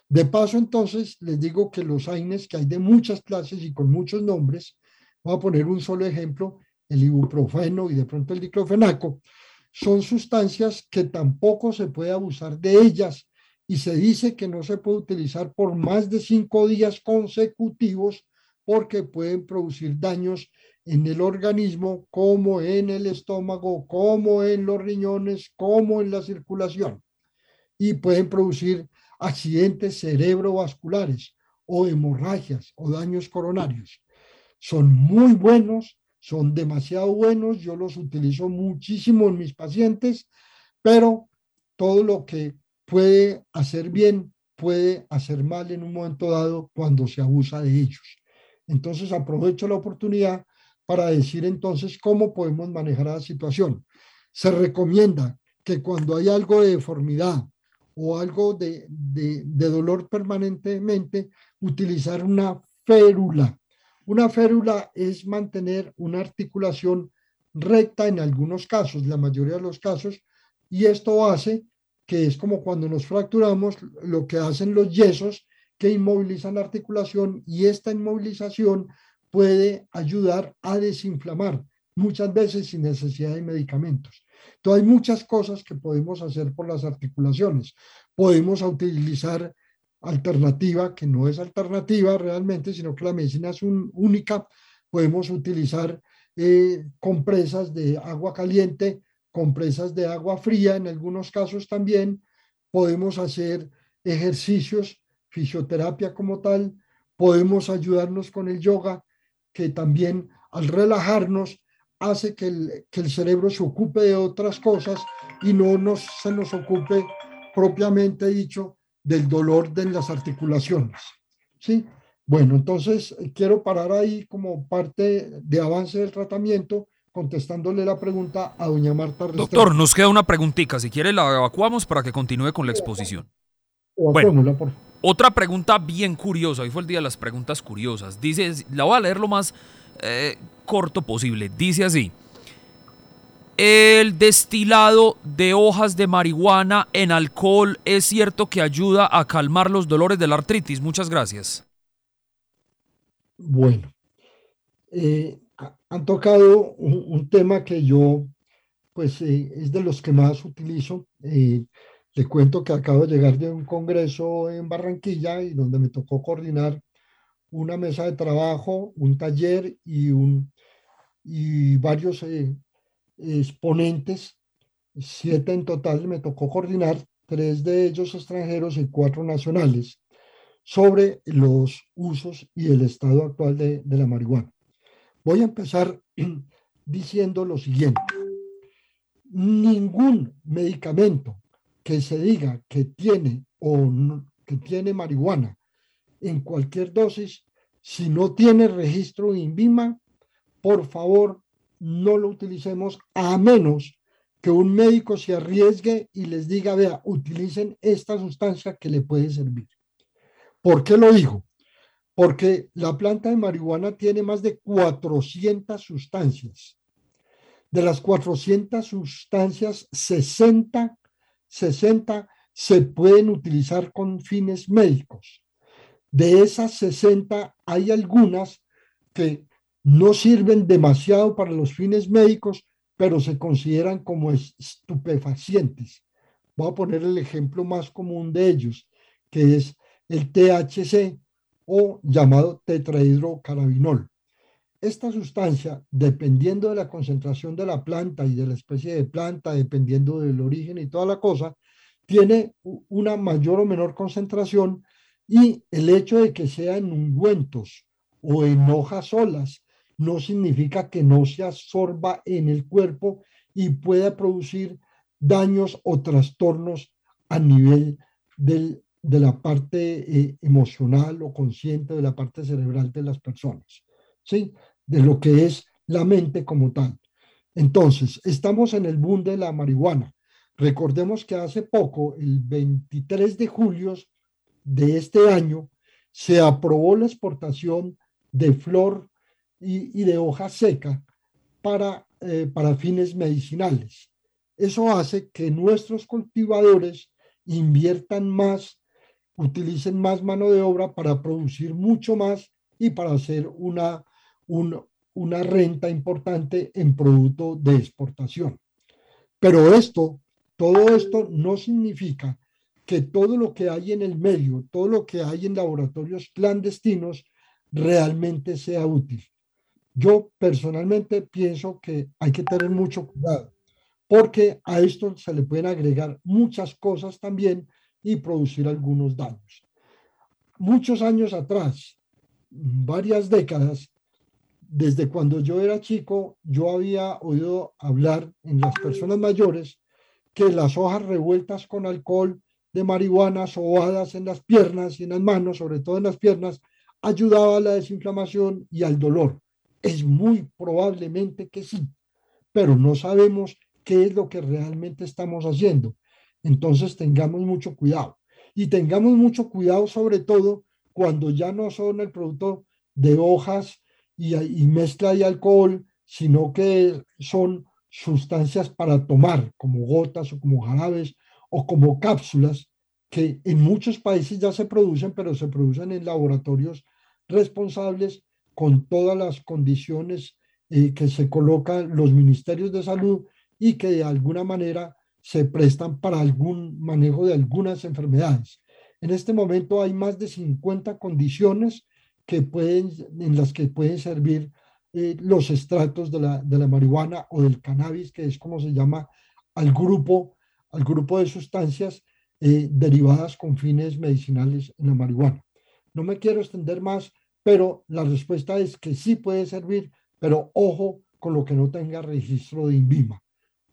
B: De paso, entonces, les digo que los AINES, que hay de muchas clases y con muchos nombres, voy a poner un solo ejemplo, el ibuprofeno y de pronto el diclofenaco, son sustancias que tampoco se puede abusar de ellas y se dice que no se puede utilizar por más de cinco días consecutivos porque pueden producir daños en el organismo, como en el estómago, como en los riñones, como en la circulación. Y pueden producir accidentes cerebrovasculares o hemorragias o daños coronarios. Son muy buenos, son demasiado buenos, yo los utilizo muchísimo en mis pacientes, pero todo lo que puede hacer bien puede hacer mal en un momento dado cuando se abusa de ellos. Entonces aprovecho la oportunidad para decir entonces cómo podemos manejar la situación. Se recomienda que cuando hay algo de deformidad o algo de, de, dolor permanentemente, utilizar una férula. Una férula es mantener una articulación recta en algunos casos, la mayoría de los casos, y esto hace que es como cuando nos fracturamos, lo que hacen los yesos que inmovilizan la articulación y esta inmovilización puede ayudar a desinflamar, muchas veces sin necesidad de medicamentos. Entonces hay muchas cosas que podemos hacer por las articulaciones. Podemos utilizar alternativa, que no es alternativa realmente, sino que la medicina es un, única. Podemos utilizar eh, compresas de agua caliente, compresas de agua fría, en algunos casos también. Podemos hacer ejercicios, fisioterapia como tal. Podemos ayudarnos con el yoga que también al relajarnos hace que el, que el cerebro se ocupe de otras cosas y no nos, se nos ocupe propiamente dicho del dolor de las articulaciones. ¿Sí? Bueno, entonces quiero parar ahí como parte de avance del tratamiento contestándole la pregunta a doña Marta
C: Doctor, nos queda una preguntita. Si quiere la evacuamos para que continúe con la exposición. Bueno, por otra pregunta bien curiosa, hoy fue el día de las preguntas curiosas. Dice, la voy a leer lo más eh, corto posible. Dice así, el destilado de hojas de marihuana en alcohol es cierto que ayuda a calmar los dolores de la artritis. Muchas gracias.
B: Bueno, eh, han tocado un, tema que yo, pues, eh, es de los que más utilizo. Le cuento que acabo de llegar de un congreso en Barranquilla y donde me tocó coordinar una mesa de trabajo, un taller y, un, y varios eh, exponentes, siete en total, me tocó coordinar, tres de ellos extranjeros y cuatro nacionales, sobre los usos y el estado actual de, de la marihuana. Voy a empezar *clears throat* diciendo lo siguiente. Ningún medicamento que se diga que tiene o que tiene marihuana en cualquier dosis, si no tiene registro INVIMA, por favor no lo utilicemos a menos que un médico se arriesgue y les diga, vea, utilicen esta sustancia que le puede servir. ¿Por qué lo digo? Porque la planta de marihuana tiene más de 400 sustancias. De las 400 sustancias, 60 60 se pueden utilizar con fines médicos. De esas 60 hay algunas que no sirven demasiado para los fines médicos, pero se consideran como estupefacientes. Voy a poner el ejemplo más común de ellos, que es el THC o llamado tetrahidrocannabinol. Esta sustancia, dependiendo de la concentración de la planta y de la especie de planta, dependiendo del origen y toda la cosa, tiene una mayor o menor concentración y el hecho de que sea en ungüentos o en hojas solas no significa que no se absorba en el cuerpo y pueda producir daños o trastornos a nivel del, de la parte eh, emocional o consciente de la parte cerebral de las personas, ¿sí? De lo que es la mente como tal. Entonces, estamos en el boom de la marihuana. Recordemos que hace poco, el 23 de julio de este año, se aprobó la exportación de flor y, de hoja seca para, eh, para fines medicinales. Eso hace que nuestros cultivadores inviertan más, utilicen más mano de obra para producir mucho más y para hacer una, una renta importante en producto de exportación. Pero esto, todo esto no significa que todo lo que hay en el medio, todo lo que hay en laboratorios clandestinos realmente sea útil. Yo personalmente pienso que hay que tener mucho cuidado porque a esto se le pueden agregar muchas cosas también y producir algunos daños. Muchos años atrás, varias décadas, desde cuando yo era chico, yo había oído hablar en las personas mayores que las hojas revueltas con alcohol de marihuana sobadas en las piernas y en las manos, sobre todo en las piernas, ayudaba a la desinflamación y al dolor. Es muy probablemente que sí, pero no sabemos qué es lo que realmente estamos haciendo. Entonces tengamos mucho cuidado y tengamos mucho cuidado sobre todo cuando ya no son el producto de hojas y, y mezcla de alcohol, sino que son sustancias para tomar, como gotas o como jarabes o como cápsulas, que en muchos países ya se producen, pero se producen en laboratorios responsables con todas las condiciones eh, que se colocan los ministerios de salud y que de alguna manera se prestan para algún manejo de algunas enfermedades. En este momento hay más de 50 condiciones que pueden, en las que pueden servir eh, los estratos de la, de la marihuana o del cannabis, que es como se llama al grupo, al grupo de sustancias eh, derivadas con fines medicinales en la marihuana. No me quiero extender más, pero la respuesta es que sí puede servir, pero ojo con lo que no tenga registro de INVIMA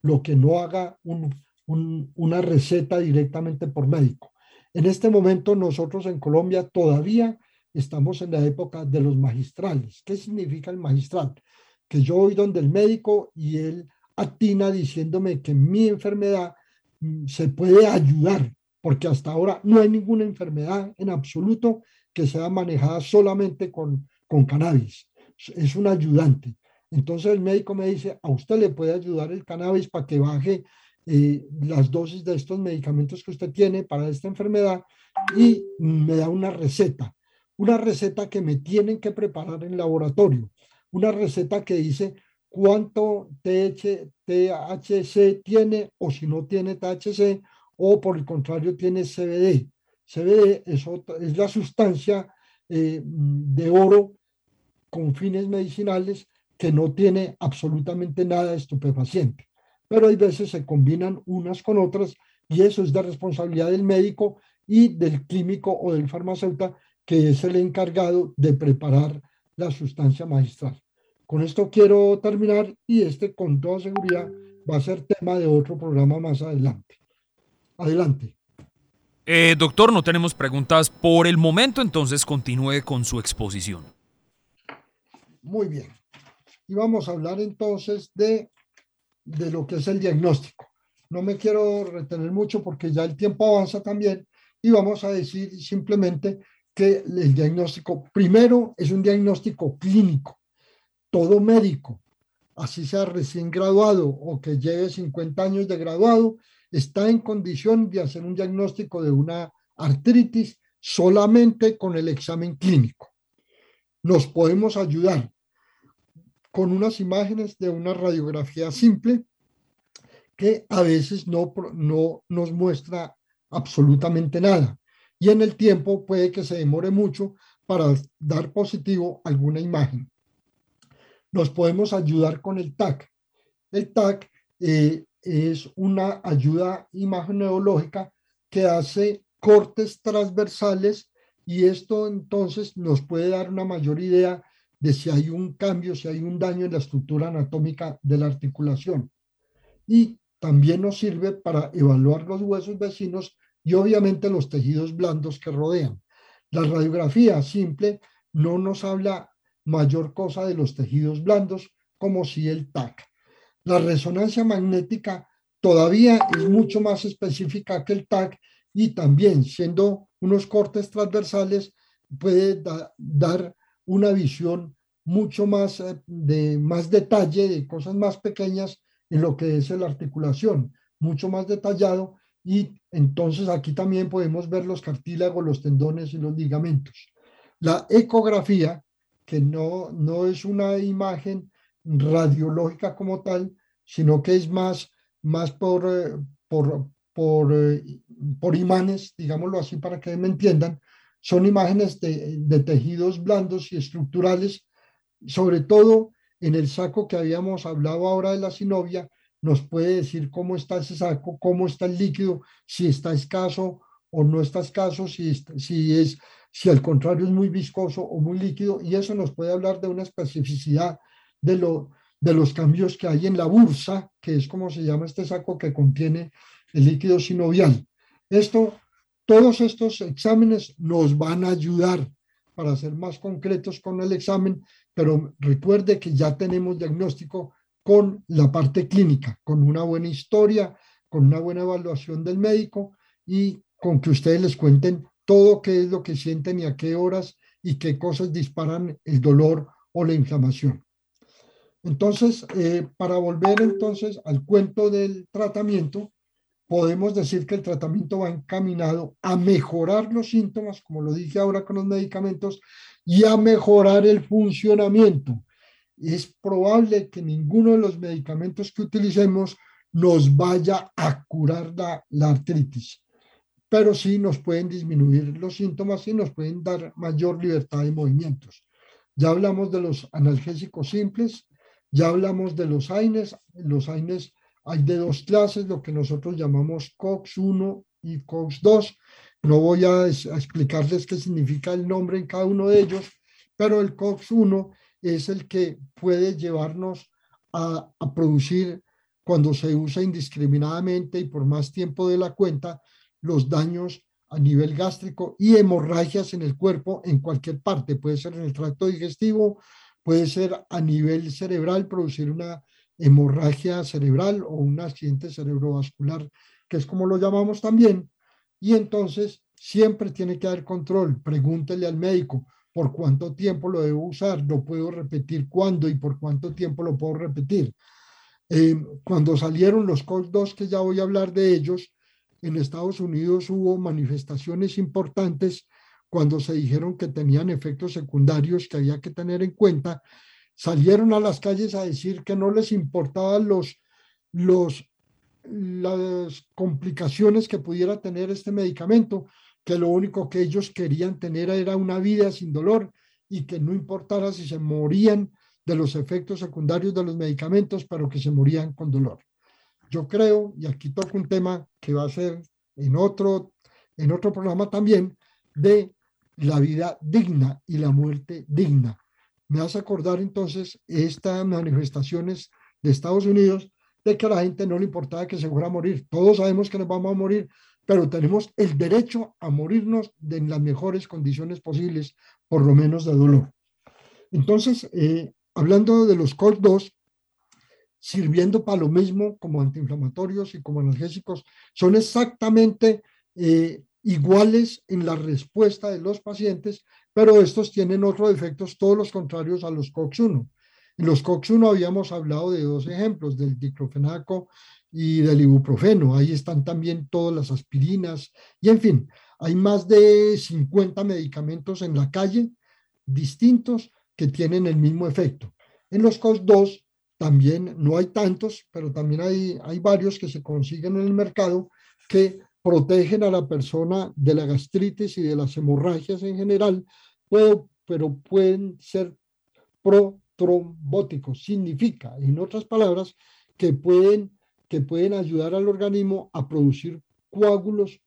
B: lo que no haga una receta directamente por médico. En este momento nosotros en Colombia todavía estamos en la época de los magistrales. ¿Qué significa el magistral? Que yo voy donde el médico y él atina diciéndome que mi enfermedad mm, se puede ayudar, porque hasta ahora no hay ninguna enfermedad en absoluto que sea manejada solamente con, con cannabis. Es un ayudante. Entonces el médico me dice, a usted le puede ayudar el cannabis para que baje eh, las dosis de estos medicamentos que usted tiene para esta enfermedad y me da una receta, una receta que me tienen que preparar en laboratorio, una receta que dice cuánto THC tiene o si no tiene THC o por el contrario tiene CBD. CBD es, es la sustancia eh, de oro con fines medicinales que no tiene absolutamente nada estupefaciente. Pero hay veces se combinan unas con otras y eso es de responsabilidad del médico y del químico o del farmacéutico que es el encargado de preparar la sustancia magistral. Con esto quiero terminar y este con toda seguridad va a ser tema de otro programa más adelante. Adelante.
C: Eh, doctor, no tenemos preguntas por el momento, entonces continúe con su exposición.
B: Muy bien. Y vamos a hablar entonces de, de lo que es el diagnóstico. No me quiero retener mucho porque ya el tiempo avanza también y vamos a decir simplemente que el diagnóstico primero es un diagnóstico clínico. Todo médico, así sea recién graduado o que lleve 50 años de graduado, está en condición de hacer un diagnóstico de una artritis solamente con el examen clínico. Nos podemos ayudar con unas imágenes de una radiografía simple que a veces no, no nos muestra absolutamente nada. Y en el tiempo puede que se demore mucho para dar positivo alguna imagen. nos podemos ayudar con el TAC. El TAC eh, es una ayuda imageneológica que hace cortes transversales y esto entonces nos puede dar una mayor idea de si hay un cambio, si hay un daño en la estructura anatómica de la articulación. Y también nos sirve para evaluar los huesos vecinos y obviamente los tejidos blandos que rodean. La radiografía simple no nos habla mayor cosa de los tejidos blandos como si el TAC. La resonancia magnética todavía es mucho más específica que el TAC y también siendo unos cortes transversales puede dar una visión mucho más eh, de más detalle de cosas más pequeñas en lo que es la articulación, mucho más detallado y entonces aquí también podemos ver los cartílagos, los tendones y los ligamentos. La ecografía, que no, no es una imagen radiológica como tal, sino que es más, más por, eh, por, eh, por imanes, digámoslo así para que me entiendan, son imágenes de, de tejidos blandos y estructurales, sobre todo en el saco que habíamos hablado ahora de la sinovia, nos puede decir cómo está ese saco, cómo está el líquido, si está escaso o no está escaso, si, es, si al contrario es muy viscoso o muy líquido, y eso nos puede hablar de una especificidad de, lo, de los cambios que hay en la bursa, que es como se llama este saco que contiene el líquido sinovial. Esto, todos estos exámenes nos van a ayudar para ser más concretos con el examen, pero recuerde que ya tenemos diagnóstico con la parte clínica, con una buena historia, con una buena evaluación del médico y con que ustedes les cuenten todo qué es lo que sienten y a qué horas y qué cosas disparan el dolor o la inflamación. Entonces, eh, para volver entonces al cuento del tratamiento, podemos decir que el tratamiento va encaminado a mejorar los síntomas, como lo dije ahora con los medicamentos, y a mejorar el funcionamiento es probable que ninguno de los medicamentos que utilicemos nos vaya a curar la, artritis, pero sí nos pueden disminuir los síntomas y nos pueden dar mayor libertad de movimientos. Ya hablamos de los analgésicos simples, ya hablamos de los AINES. Los AINES hay de dos clases, lo que nosotros llamamos COX-1 y COX-2. No voy a, explicarles qué significa el nombre en cada uno de ellos, pero el COX-1 es el que puede llevarnos a, producir, cuando se usa indiscriminadamente y por más tiempo de la cuenta, los daños a nivel gástrico y hemorragias en el cuerpo en cualquier parte. Puede ser en el tracto digestivo, puede ser a nivel cerebral, producir una hemorragia cerebral o un accidente cerebrovascular, que es como lo llamamos también. Y entonces siempre tiene que haber control. Pregúntele al médico, por cuánto tiempo lo debo usar, no puedo repetir cuándo y por cuánto tiempo lo puedo repetir. Eh, cuando salieron los COX-2, que ya voy a hablar de ellos, en Estados Unidos hubo manifestaciones importantes cuando se dijeron que tenían efectos secundarios que había que tener en cuenta. Salieron a las calles a decir que no les importaban los, los, las complicaciones que pudiera tener este medicamento, que lo único que ellos querían tener era una vida sin dolor y que no importara si se morían de los efectos secundarios de los medicamentos, pero que se morían con dolor. Yo creo, y aquí toco un tema que va a ser en otro, en otro programa también, de la vida digna y la muerte digna. Me hace acordar entonces estas manifestaciones de Estados Unidos de que a la gente no le importaba que se fuera a morir. Todos sabemos que nos vamos a morir, pero tenemos el derecho a morirnos en las mejores condiciones posibles, por lo menos de dolor. Entonces, eh, hablando de los COX-2, sirviendo para lo mismo como antiinflamatorios y como analgésicos, son exactamente eh, iguales en la respuesta de los pacientes, pero estos tienen otros efectos, todos los contrarios a los COX-1. En los COX-1 habíamos hablado de dos ejemplos, del diclofenaco y del ibuprofeno. Ahí están también todas las aspirinas y en fin, hay más de 50 medicamentos en la calle distintos que tienen el mismo efecto. En los COX-2 también no hay tantos, pero también hay, hay varios que se consiguen en el mercado que protegen a la persona de la gastritis y de las hemorragias en general, pero pueden ser pro trombóticos. Significa, en otras palabras, que pueden, que pueden ayudar al organismo a producir coágulos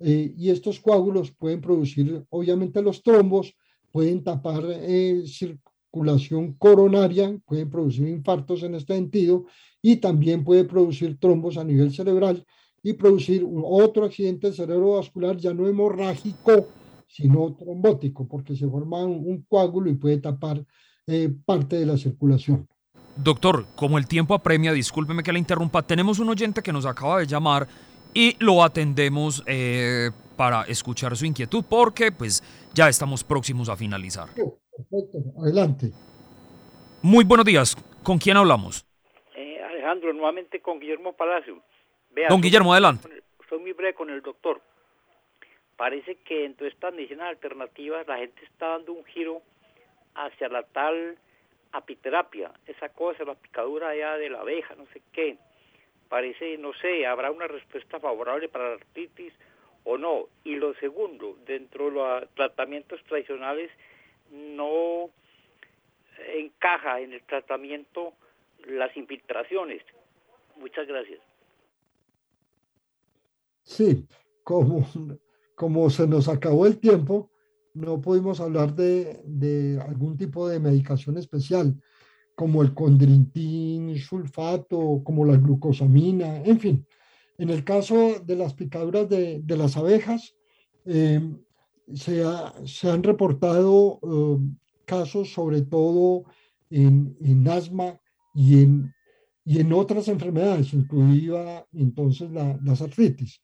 B: eh, y estos coágulos pueden producir, obviamente, los trombos, pueden tapar eh, circulación coronaria, pueden producir infartos en este sentido y también puede producir trombos a nivel cerebral y producir otro accidente cerebrovascular ya no hemorrágico, sino trombótico, porque se forma un, coágulo y puede tapar eh, parte de la circulación.
C: Doctor, como el tiempo apremia, discúlpeme que la interrumpa, tenemos un oyente que nos acaba de llamar y lo atendemos eh, para escuchar su inquietud porque pues ya estamos próximos a finalizar.
B: Perfecto, adelante.
C: Muy buenos días, ¿con quién hablamos?
D: Eh, Alejandro, nuevamente con Guillermo Palacio.
C: Don Guillermo, adelante.
D: Soy muy breve con el doctor. Parece que en todas estas medicinas alternativas la gente está dando un giro hacia la tal apiterapia, esa cosa, la picadura allá de la abeja, no sé qué. Parece, no sé, habrá una respuesta favorable para la artritis o no. Y lo segundo, dentro de los tratamientos tradicionales no encaja en el tratamiento las infiltraciones. Muchas gracias.
B: Sí, como, como se nos acabó el tiempo, no pudimos hablar de, de algún tipo de medicación especial, como el condrintín, sulfato, como la glucosamina, en fin. En el caso de las picaduras de, de las abejas, eh, se, se, han reportado eh, casos sobre todo en, en asma y en, y en, otras enfermedades, incluida entonces la, las artritis.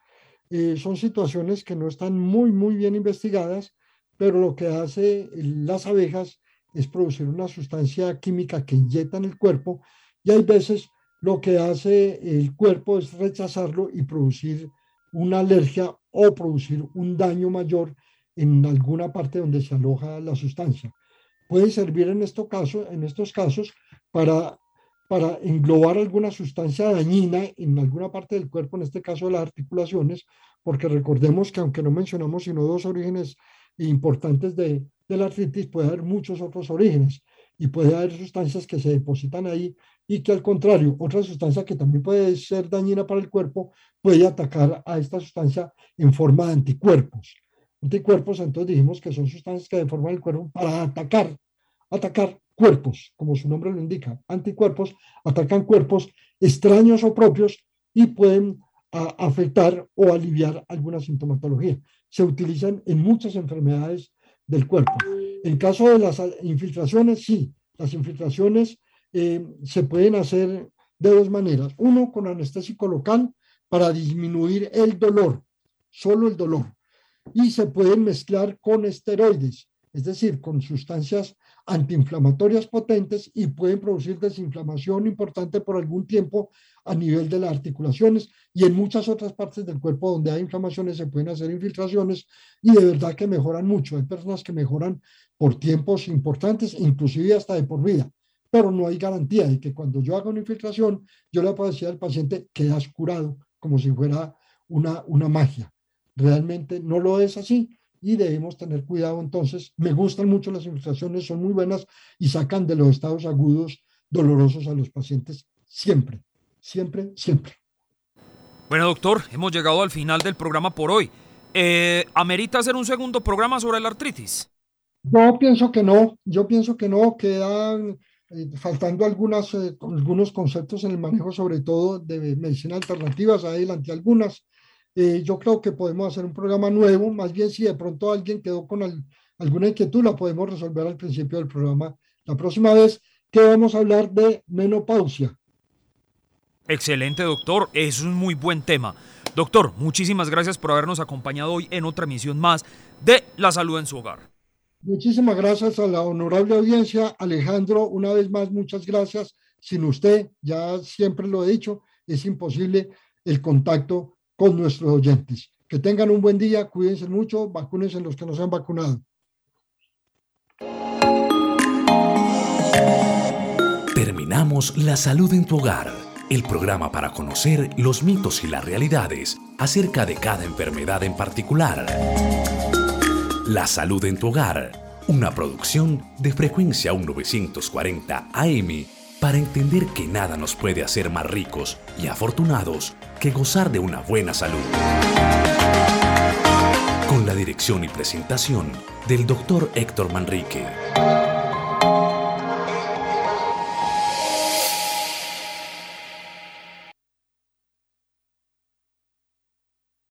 B: Eh, son situaciones que no están muy, muy bien investigadas, pero lo que hace las abejas es producir una sustancia química que inyecta en el cuerpo y hay veces lo que hace el cuerpo es rechazarlo y producir una alergia o producir un daño mayor en alguna parte donde se aloja la sustancia. Puede servir en, estos casos, en estos casos para, para englobar alguna sustancia dañina en alguna parte del cuerpo, en este caso las articulaciones, porque recordemos que aunque no mencionamos sino dos orígenes importantes de, de la artritis, puede haber muchos otros orígenes y puede haber sustancias que se depositan ahí y que al contrario, otra sustancia que también puede ser dañina para el cuerpo puede atacar a esta sustancia en forma de anticuerpos. Anticuerpos, entonces dijimos que son sustancias que deforman el cuerpo para atacar, atacar cuerpos, como su nombre lo indica. Anticuerpos atacan cuerpos extraños o propios y pueden afectar o aliviar alguna sintomatología. Se utilizan en muchas enfermedades del cuerpo. En caso de las infiltraciones, sí, las infiltraciones eh, se pueden hacer de dos maneras. Uno, con anestésico local para disminuir el dolor, solo el dolor. Y se pueden mezclar con esteroides, es decir, con sustancias antiinflamatorias potentes y pueden producir desinflamación importante por algún tiempo a nivel de las articulaciones y en muchas otras partes del cuerpo donde hay inflamaciones se pueden hacer infiltraciones y de verdad que mejoran mucho. Hay personas que mejoran por tiempos importantes, inclusive hasta de por vida, pero no hay garantía de que cuando yo haga una infiltración yo le puedo decir al paciente que has curado como si fuera una, una magia. Realmente no lo es así y debemos tener cuidado entonces. Me gustan mucho las infiltraciones, son muy buenas y sacan de los estados agudos dolorosos a los pacientes siempre, siempre, siempre.
C: Bueno, doctor, hemos llegado al final del programa por hoy. Eh, ¿Amerita hacer un segundo programa sobre la artritis?
B: Yo pienso que no, yo pienso que no, quedan eh, faltando algunas, eh, algunos conceptos en el manejo, sobre todo de medicina alternativas, adelante algunas. Eh, yo creo que podemos hacer un programa nuevo, más bien si de pronto alguien quedó con alguna inquietud, la podemos resolver al principio del programa. La próxima vez que vamos a hablar de menopausia.
C: Excelente, doctor. Es un muy buen tema. Doctor, muchísimas gracias por habernos acompañado hoy en otra emisión más de La Salud en su Hogar.
B: Muchísimas gracias a la honorable audiencia. Alejandro, una vez más, muchas gracias. Sin usted, ya siempre lo he dicho, es imposible el contacto con nuestros oyentes. Que tengan un buen día, cuídense mucho, vacúnense los que no se han vacunado.
A: Terminamos La Salud en tu Hogar, el programa para conocer los mitos y las realidades acerca de cada enfermedad en particular. La Salud en tu Hogar una producción de frecuencia 1940 AM para entender que nada nos puede hacer más ricos y afortunados que gozar de una buena salud. Con la dirección y presentación del doctor Héctor Manrique.